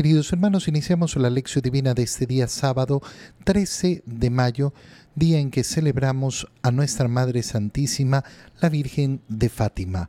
Queridos hermanos, iniciamos la lección divina de este día sábado 13 de mayo, día en que celebramos a nuestra Madre Santísima, la Virgen de Fátima.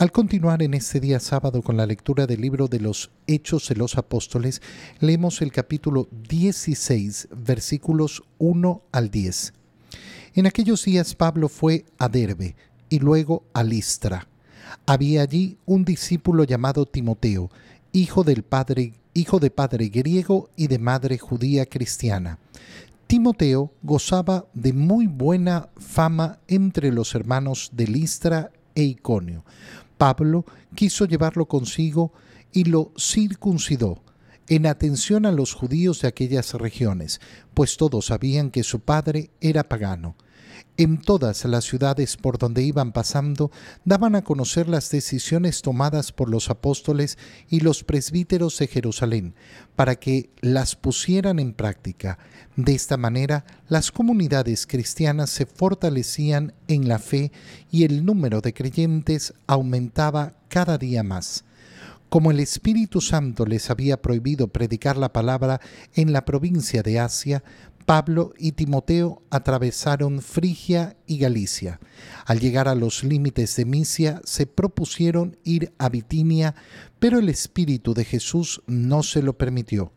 Al continuar en este día sábado con la lectura del libro de los Hechos de los Apóstoles, leemos el capítulo 16, versículos 1 al 10. En aquellos días Pablo fue a Derbe y luego a Listra. Había allí un discípulo llamado Timoteo, hijo del padre, hijo de padre griego y de madre judía cristiana. Timoteo gozaba de muy buena fama entre los hermanos de Listra e Iconio Pablo quiso llevarlo consigo y lo circuncidó en atención a los judíos de aquellas regiones, pues todos sabían que su padre era pagano. En todas las ciudades por donde iban pasando, daban a conocer las decisiones tomadas por los apóstoles y los presbíteros de Jerusalén, para que las pusieran en práctica. De esta manera, las comunidades cristianas se fortalecían en la fe y el número de creyentes aumentaba cada día más. Como el Espíritu Santo les había prohibido predicar la palabra en la provincia de Asia, Pablo y Timoteo atravesaron Frigia y Galicia. Al llegar a los límites de Misia, se propusieron ir a Bitinia, pero el Espíritu de Jesús no se lo permitió.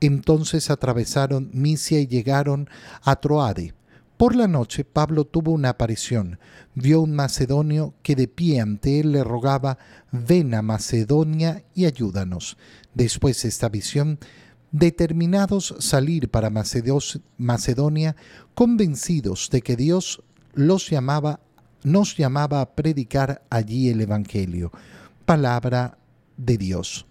Entonces atravesaron Misia y llegaron a Troade. Por la noche Pablo tuvo una aparición. Vio un macedonio que de pie ante él le rogaba, ven a Macedonia y ayúdanos. Después de esta visión, determinados salir para Macedonia, convencidos de que Dios los llamaba, nos llamaba a predicar allí el Evangelio, palabra de Dios.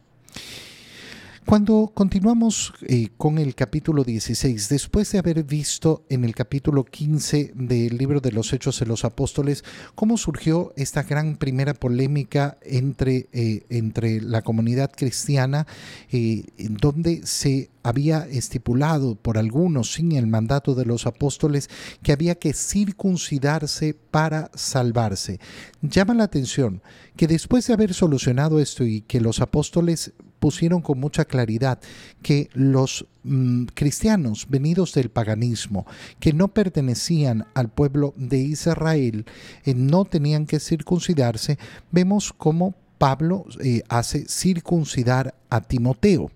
Cuando continuamos eh, con el capítulo 16, después de haber visto en el capítulo 15 del libro de los Hechos de los Apóstoles cómo surgió esta gran primera polémica entre, eh, entre la comunidad cristiana, eh, donde se había estipulado por algunos sin el mandato de los apóstoles que había que circuncidarse para salvarse. Llama la atención que después de haber solucionado esto y que los apóstoles pusieron con mucha claridad que los mm, cristianos venidos del paganismo, que no pertenecían al pueblo de Israel, eh, no tenían que circuncidarse, vemos cómo Pablo eh, hace circuncidar a Timoteo.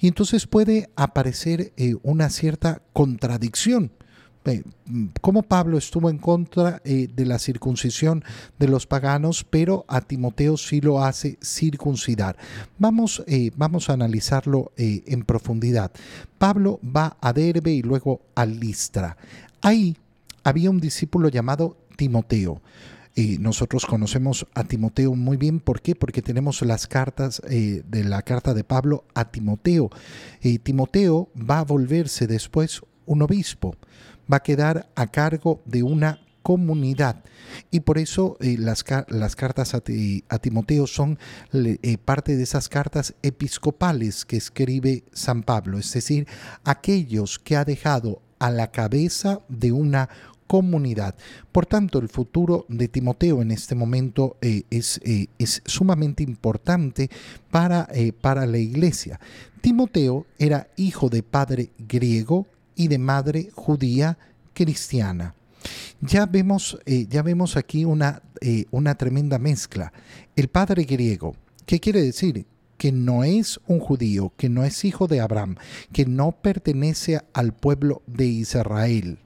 Y entonces puede aparecer eh, una cierta contradicción cómo Pablo estuvo en contra eh, de la circuncisión de los paganos, pero a Timoteo sí lo hace circuncidar. Vamos, eh, vamos a analizarlo eh, en profundidad. Pablo va a Derbe y luego a Listra. Ahí había un discípulo llamado Timoteo. nosotros conocemos a Timoteo muy bien. ¿Por qué? Porque tenemos las cartas de la carta de Pablo a Timoteo. Timoteo va a volverse después un obispo va a quedar a cargo de una comunidad. Y por eso eh, las, las, cartas a, Timoteo son eh, parte de esas cartas episcopales que escribe San Pablo, es decir, aquellos que ha dejado a la cabeza de una comunidad. Por tanto, el futuro de Timoteo en este momento eh, es, es, sumamente importante para, para la iglesia. Timoteo era hijo de padre griego y de madre judía cristiana. Ya vemos, eh, ya vemos aquí una, eh, una tremenda mezcla. El padre griego, ¿qué quiere decir? que no es un judío, que no es hijo de Abraham, que no pertenece al pueblo de Israel.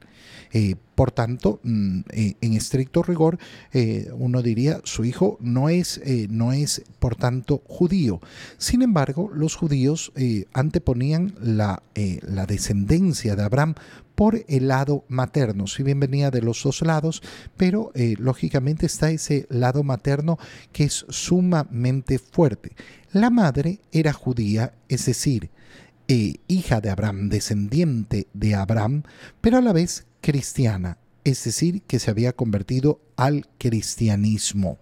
Eh, por tanto, mm, eh, en estricto rigor, eh, uno diría, su hijo no es, no es, por tanto, judío. Sin embargo, los judíos anteponían la, descendencia de Abraham por el lado materno, si bien venía de los dos lados, pero lógicamente está ese lado materno que es sumamente fuerte. La madre era judía, es decir, hija de Abraham, descendiente de Abraham, pero a la vez cristiana, es decir, que se había convertido al cristianismo.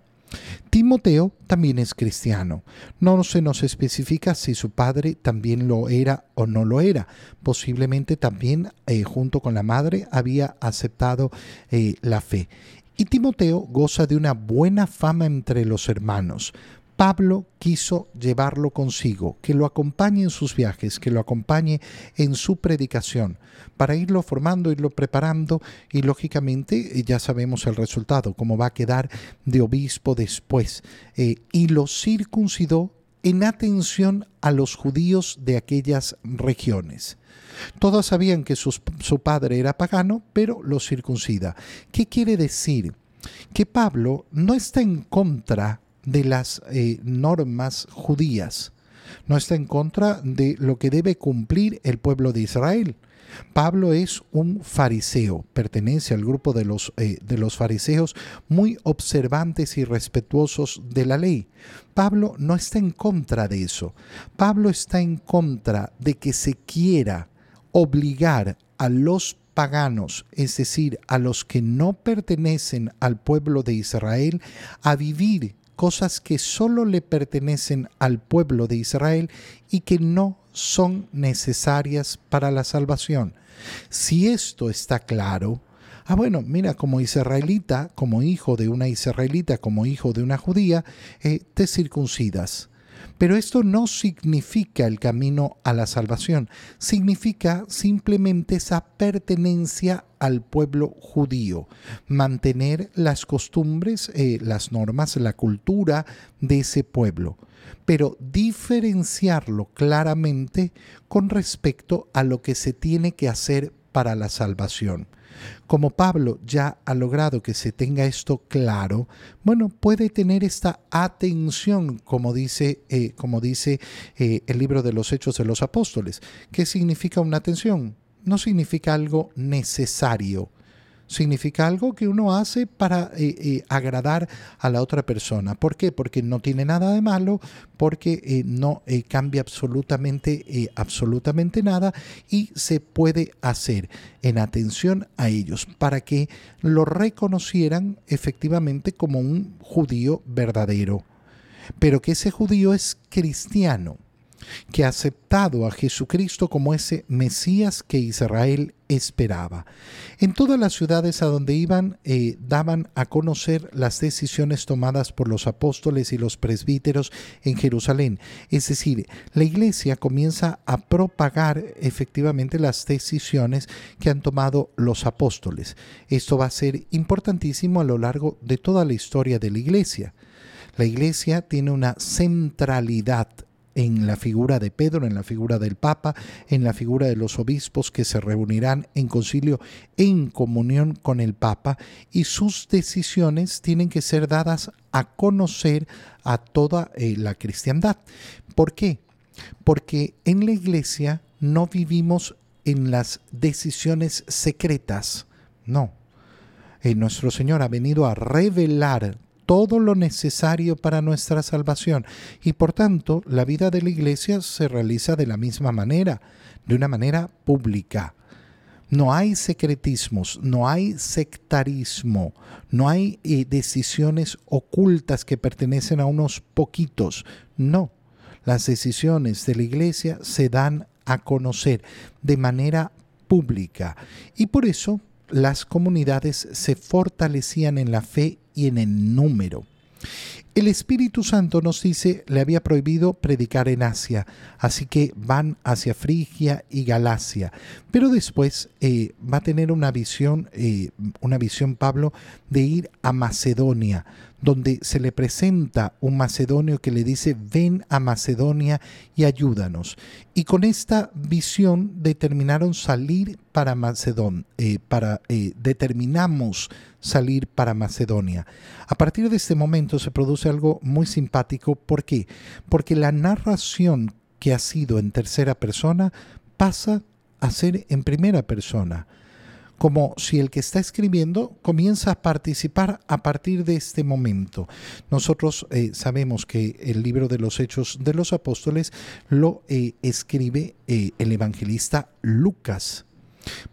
Timoteo también es cristiano. No se nos especifica si su padre también lo era o no lo era. Posiblemente también eh, junto con la madre había aceptado eh, la fe. Y Timoteo goza de una buena fama entre los hermanos. Pablo quiso llevarlo consigo, que lo acompañe en sus viajes, que lo acompañe en su predicación, para irlo formando, irlo preparando y lógicamente eh, ya sabemos el resultado, cómo va a quedar de obispo después. Eh, y lo circuncidó en atención a los judíos de aquellas regiones. Todos sabían que su padre era pagano, pero lo circuncida. ¿Qué quiere decir? Que Pablo no está en contra de las eh, normas judías, no está en contra de lo que debe cumplir el pueblo de Israel. Pablo es un fariseo, pertenece al grupo de los, eh, de los fariseos muy observantes y respetuosos de la ley. Pablo no está en contra de eso. Pablo está en contra de que se quiera obligar a los paganos, es decir, a los que no pertenecen al pueblo de Israel, a vivir cosas que solo le pertenecen al pueblo de Israel y que no son necesarias para la salvación. Si esto está claro, ah bueno, mira, como israelita, como hijo de una israelita, como hijo de una judía, eh, te circuncidas. Pero esto no significa el camino a la salvación, significa simplemente esa pertenencia al pueblo judío, mantener las costumbres, eh, las normas, la cultura de ese pueblo, pero diferenciarlo claramente con respecto a lo que se tiene que hacer para la salvación. Como Pablo ya ha logrado que se tenga esto claro, bueno, puede tener esta atención, como dice, eh, como dice eh, el libro de los Hechos de los Apóstoles. ¿Qué significa una atención? No significa algo necesario, significa algo que uno hace para eh, eh, agradar a la otra persona. ¿Por qué? Porque no tiene nada de malo, porque eh, no cambia absolutamente, absolutamente nada y se puede hacer en atención a ellos para que lo reconocieran efectivamente como un judío verdadero. Pero que ese judío es cristiano que ha aceptado a Jesucristo como ese Mesías que Israel esperaba. En todas las ciudades a donde iban eh, daban a conocer las decisiones tomadas por los apóstoles y los presbíteros en Jerusalén. Es decir, la iglesia comienza a propagar efectivamente las decisiones que han tomado los apóstoles. Esto va a ser importantísimo a lo largo de toda la historia de la iglesia. La iglesia tiene una centralidad en la figura de Pedro, en la figura del Papa, en la figura de los obispos que se reunirán en concilio en comunión con el Papa y sus decisiones tienen que ser dadas a conocer a toda eh, la cristiandad. ¿Por qué? Porque en la iglesia no vivimos en las decisiones secretas, no. Eh, nuestro Señor ha venido a revelar todo lo necesario para nuestra salvación. Y por tanto, la vida de la iglesia se realiza de la misma manera, de una manera pública. No hay secretismos, no hay sectarismo, no hay eh, decisiones ocultas que pertenecen a unos poquitos. No, las decisiones de la iglesia se dan a conocer de manera pública. Y por eso las comunidades se fortalecían en la fe y en el número. El Espíritu Santo nos dice, le había prohibido predicar en Asia, así que van hacia Frigia y Galacia. Pero después eh, va a tener una visión, eh, una visión Pablo, de ir a Macedonia, donde se le presenta un macedonio que le dice, ven a Macedonia y ayúdanos. Y con esta visión determinaron salir para Macedonia, eh, para, determinamos salir para Macedonia. A partir de este momento se produce algo muy simpático. ¿Por qué? Porque la narración que ha sido en tercera persona pasa a ser en primera persona. Como si el que está escribiendo comienza a participar a partir de este momento. Nosotros eh, sabemos que el libro de los Hechos de los Apóstoles lo eh, escribe eh, el evangelista Lucas.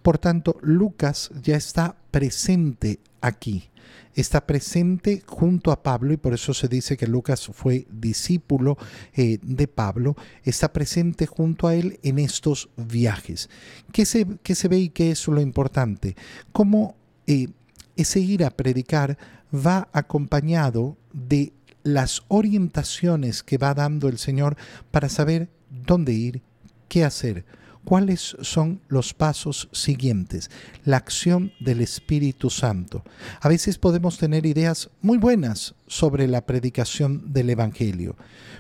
Por tanto, Lucas ya está presente aquí está presente junto a Pablo y por eso se dice que Lucas fue discípulo eh, de Pablo, está presente junto a él en estos viajes. ¿Qué se, se ve y qué es lo importante? Cómo eh, ese ir a predicar va acompañado de las orientaciones que va dando el Señor para saber dónde ir, qué hacer ¿Cuáles son los pasos siguientes? La acción del Espíritu Santo. A veces podemos tener ideas muy buenas sobre la predicación del Evangelio,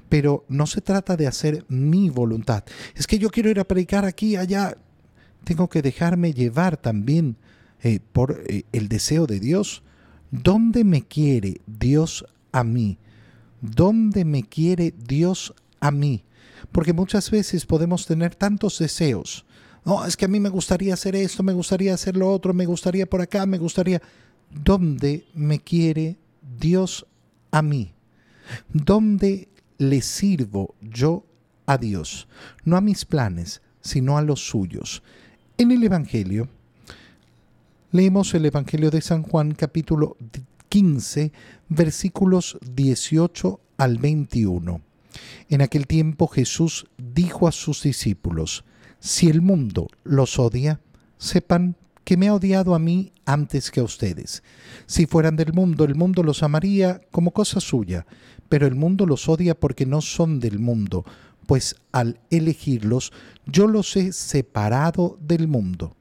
pero no se trata de hacer mi voluntad. Es que yo quiero ir a predicar aquí, allá. Tengo que dejarme llevar también eh, por eh, el deseo de Dios. ¿Dónde me quiere Dios a mí? ¿Dónde me quiere Dios a mí? Porque muchas veces podemos tener tantos deseos. No, es que a mí me gustaría hacer esto, me gustaría hacer lo otro, me gustaría por acá, me gustaría... ¿Dónde me quiere Dios a mí? ¿Dónde le sirvo yo a Dios? No a mis planes, sino a los suyos. En el Evangelio, leemos el Evangelio de San Juan capítulo 15, versículos 18 al 21. En aquel tiempo Jesús dijo a sus discípulos, Si el mundo los odia, sepan que me ha odiado a mí antes que a ustedes. Si fueran del mundo, el mundo los amaría como cosa suya, pero el mundo los odia porque no son del mundo, pues al elegirlos yo los he separado del mundo.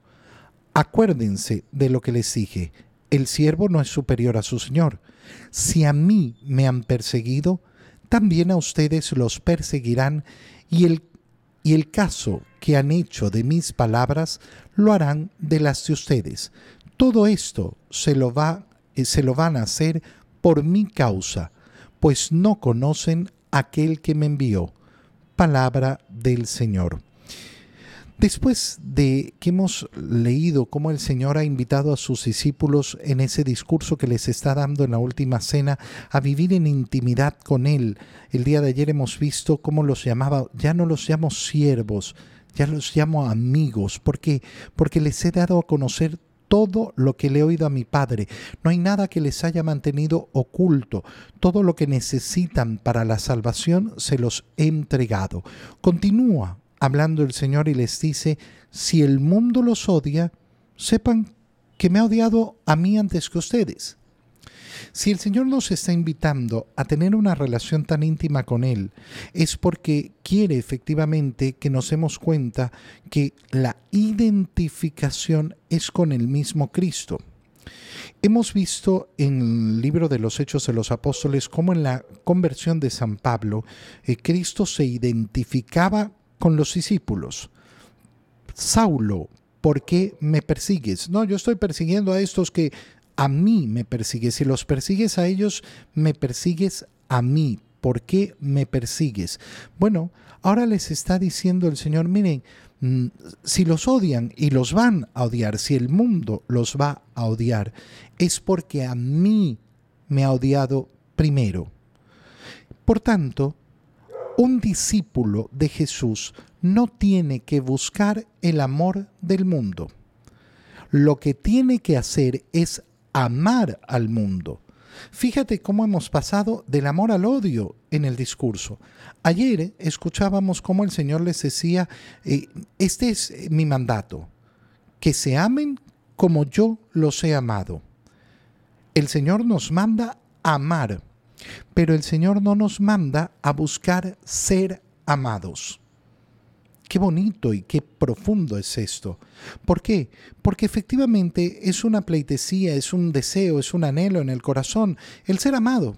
Acuérdense de lo que les dije, el siervo no es superior a su Señor. Si a mí me han perseguido, también a ustedes los perseguirán y el, y el caso que han hecho de mis palabras lo harán de las de ustedes. Todo esto se lo, va, eh, se lo van a hacer por mi causa, pues no conocen aquel que me envió. Palabra del Señor. Después de que hemos leído cómo el Señor ha invitado a sus discípulos en ese discurso que les está dando en la última cena a vivir en intimidad con Él, el día de ayer hemos visto cómo los llamaba, ya no los llamo siervos, ya los llamo amigos. ¿Por qué? Porque les he dado a conocer todo lo que le he oído a mi Padre. No hay nada que les haya mantenido oculto. Todo lo que necesitan para la salvación se los he entregado. Continúa hablando el Señor y les dice, si el mundo los odia, sepan que me ha odiado a mí antes que ustedes. Si el Señor nos está invitando a tener una relación tan íntima con Él, es porque quiere efectivamente que nos demos cuenta que la identificación es con el mismo Cristo. Hemos visto en el libro de los Hechos de los Apóstoles cómo en la conversión de San Pablo, eh, Cristo se identificaba con los discípulos. Saulo, ¿por qué me persigues? No, yo estoy persiguiendo a estos que a mí me persigues. Si los persigues a ellos, me persigues a mí. ¿Por qué me persigues? Bueno, ahora les está diciendo el Señor, miren, mm, si los odian y los van a odiar, si el mundo los va a odiar, es porque a mí me ha odiado primero. Por tanto, un discípulo de Jesús no tiene que buscar el amor del mundo. Lo que tiene que hacer es amar al mundo. Fíjate cómo hemos pasado del amor al odio en el discurso. Ayer escuchábamos cómo el Señor les decía, eh, este es mi mandato, que se amen como yo los he amado. El Señor nos manda amar pero el Señor no nos manda a buscar ser amados. Qué bonito y qué profundo es esto. ¿Por qué? Porque efectivamente es una pleitesía, es un deseo, es un anhelo en el corazón, el ser amado,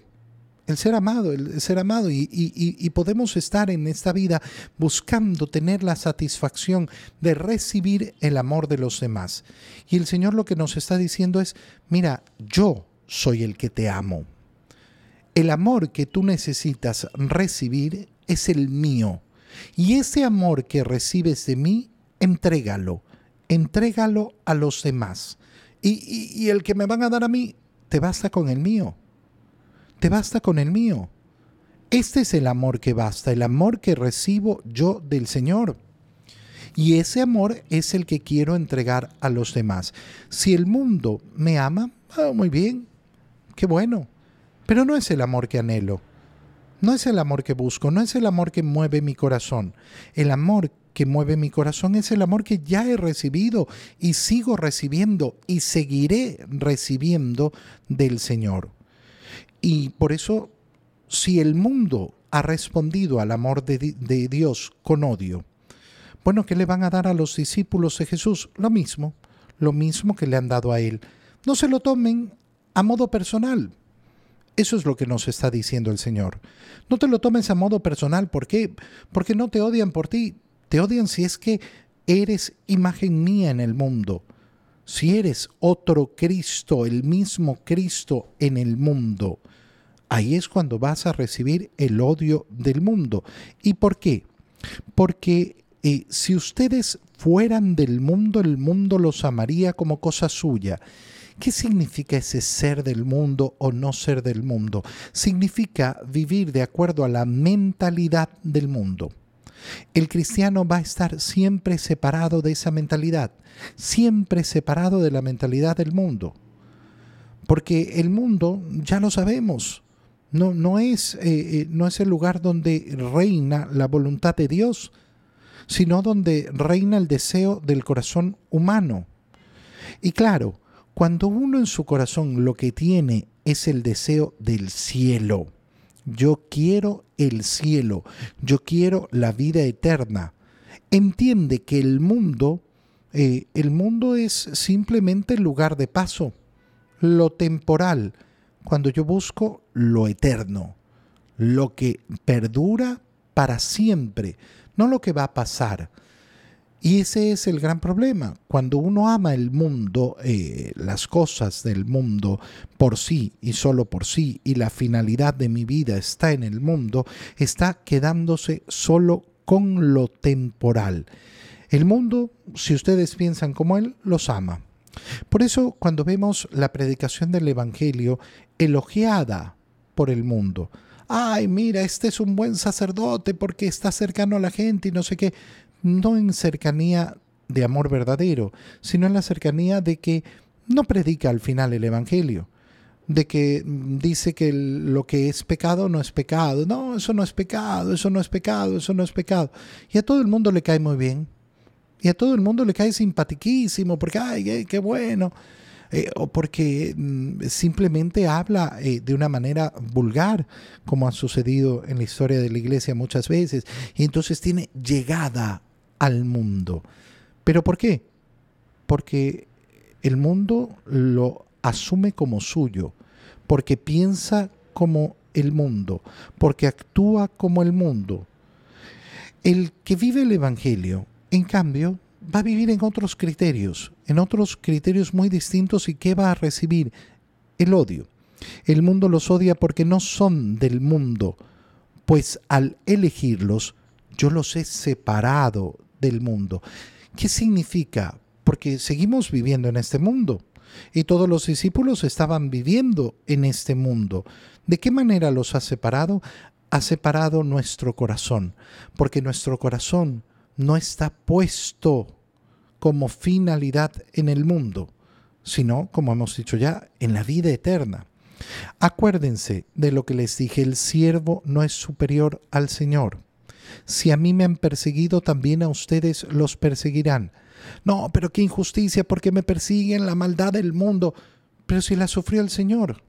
el ser amado, el ser amado. Y, y, podemos estar en esta vida buscando tener la satisfacción de recibir el amor de los demás. Y el Señor lo que nos está diciendo es, mira, yo soy el que te amo. El amor que tú necesitas recibir es el mío. Y ese amor que recibes de mí, entrégalo. entrégalo a los demás. Y, y, el que me van a dar a mí, te basta con el mío. Te basta con el mío. Este es el amor que basta, el amor que recibo yo del Señor. Y ese amor es el que quiero entregar a los demás. Si el mundo me ama, ah, muy bien, qué bueno. Pero no es el amor que anhelo. No es el amor que busco, no es el amor que mueve mi corazón. El amor que mueve mi corazón es el amor que ya he recibido y sigo recibiendo y seguiré recibiendo del Señor. Y por eso, si el mundo ha respondido al amor de, Dios con odio, bueno, ¿qué le van a dar a los discípulos de Jesús? Lo mismo, lo mismo que le han dado a Él. No se lo tomen a modo personal. Eso es lo que nos está diciendo el Señor. No te lo tomes a modo personal. ¿Por qué? Porque no te odian por ti. Te odian si es que eres imagen mía en el mundo. Si eres otro Cristo, el mismo Cristo en el mundo, ahí es cuando vas a recibir el odio del mundo. ¿Y por qué? Porque eh, si ustedes fueran del mundo, el mundo los amaría como cosa suya. ¿Qué significa ese ser del mundo o no ser del mundo? Significa vivir de acuerdo a la mentalidad del mundo. El cristiano va a estar siempre separado de esa mentalidad, siempre separado de la mentalidad del mundo. Porque el mundo, ya lo sabemos, no, no, es, eh, eh, no es el lugar donde reina la voluntad de Dios, sino donde reina el deseo del corazón humano. Y claro, cuando uno en su corazón lo que tiene es el deseo del cielo, yo quiero el cielo, yo quiero la vida eterna. Entiende que el mundo, eh, el mundo es simplemente el lugar de paso, lo temporal, cuando yo busco lo eterno, lo que perdura para siempre, no lo que va a pasar. Y ese es el gran problema. Cuando uno ama el mundo, eh, las cosas del mundo por sí y solo por sí, y la finalidad de mi vida está en el mundo, está quedándose solo con lo temporal. El mundo, si ustedes piensan como él, los ama. Por eso, cuando vemos la predicación del Evangelio elogiada por el mundo, ay, mira, este es un buen sacerdote porque está cercano a la gente y no sé qué no en cercanía de amor verdadero, sino en la cercanía de que no predica al final el Evangelio, de que dice que lo que es pecado no es pecado, no, eso no es pecado, eso no es pecado, eso no es pecado. Y a todo el mundo le cae muy bien, y a todo el mundo le cae simpatiquísimo, porque, ay, qué bueno. Eh, o porque mm, simplemente habla eh, de una manera vulgar, como ha sucedido en la historia de la iglesia muchas veces, y entonces tiene llegada al mundo. ¿Pero por qué? Porque el mundo lo asume como suyo, porque piensa como el mundo, porque actúa como el mundo. El que vive el Evangelio, en cambio, va a vivir en otros criterios, en otros criterios muy distintos y que va a recibir el odio. El mundo los odia porque no son del mundo, pues al elegirlos yo los he separado del mundo. ¿Qué significa? Porque seguimos viviendo en este mundo y todos los discípulos estaban viviendo en este mundo. ¿De qué manera los ha separado? Ha separado nuestro corazón, porque nuestro corazón no está puesto como finalidad en el mundo, sino, como hemos dicho ya, en la vida eterna. Acuérdense de lo que les dije, el siervo no es superior al Señor. Si a mí me han perseguido, también a ustedes los perseguirán. No, pero qué injusticia, porque me persiguen la maldad del mundo. Pero si la sufrió el Señor.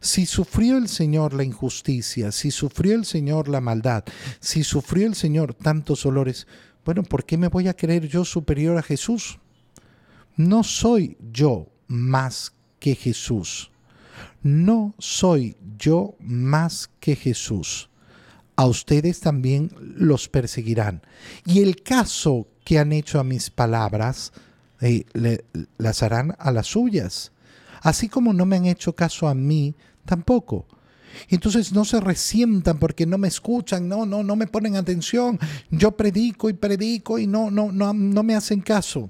Si sufrió el Señor la injusticia, si sufrió el Señor la maldad, si sufrió el Señor tantos dolores, bueno, ¿por qué me voy a creer yo superior a Jesús? No soy yo más que Jesús. No soy yo más que Jesús a ustedes también los perseguirán. Y el caso que han hecho a mis palabras, eh, las harán a las suyas. Así como no me han hecho caso a mí, tampoco. Entonces no se resientan porque no me escuchan, no, no, no me ponen atención. Yo predico y predico y no, no, no, no me hacen caso.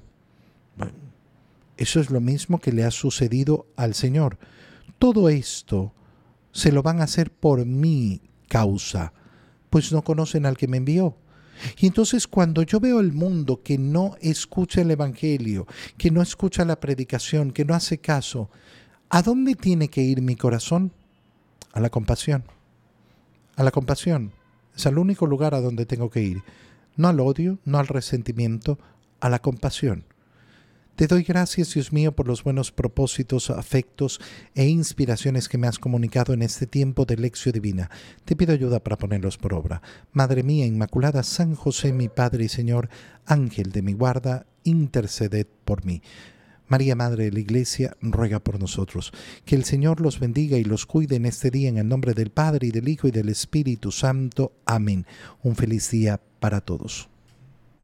eso es lo mismo que le ha sucedido al Señor. Todo esto se lo van a hacer por mi causa, pues no conocen al que me envió. Y entonces cuando yo veo el mundo que no escucha el Evangelio, que no escucha la predicación, que no hace caso, ¿a dónde tiene que ir mi corazón? A la compasión. A la compasión. Es el único lugar a donde tengo que ir. No al odio, no al resentimiento, a la compasión. Te doy gracias, Dios mío, por los buenos propósitos, afectos e inspiraciones que me has comunicado en este tiempo de lección divina. Te pido ayuda para ponerlos por obra. Madre mía Inmaculada, San José, mi Padre y Señor, Ángel de mi guarda, interceded por mí. María, Madre de la Iglesia, ruega por nosotros. Que el Señor los bendiga y los cuide en este día en el nombre del Padre y del Hijo y del Espíritu Santo. Amén. Un feliz día para todos.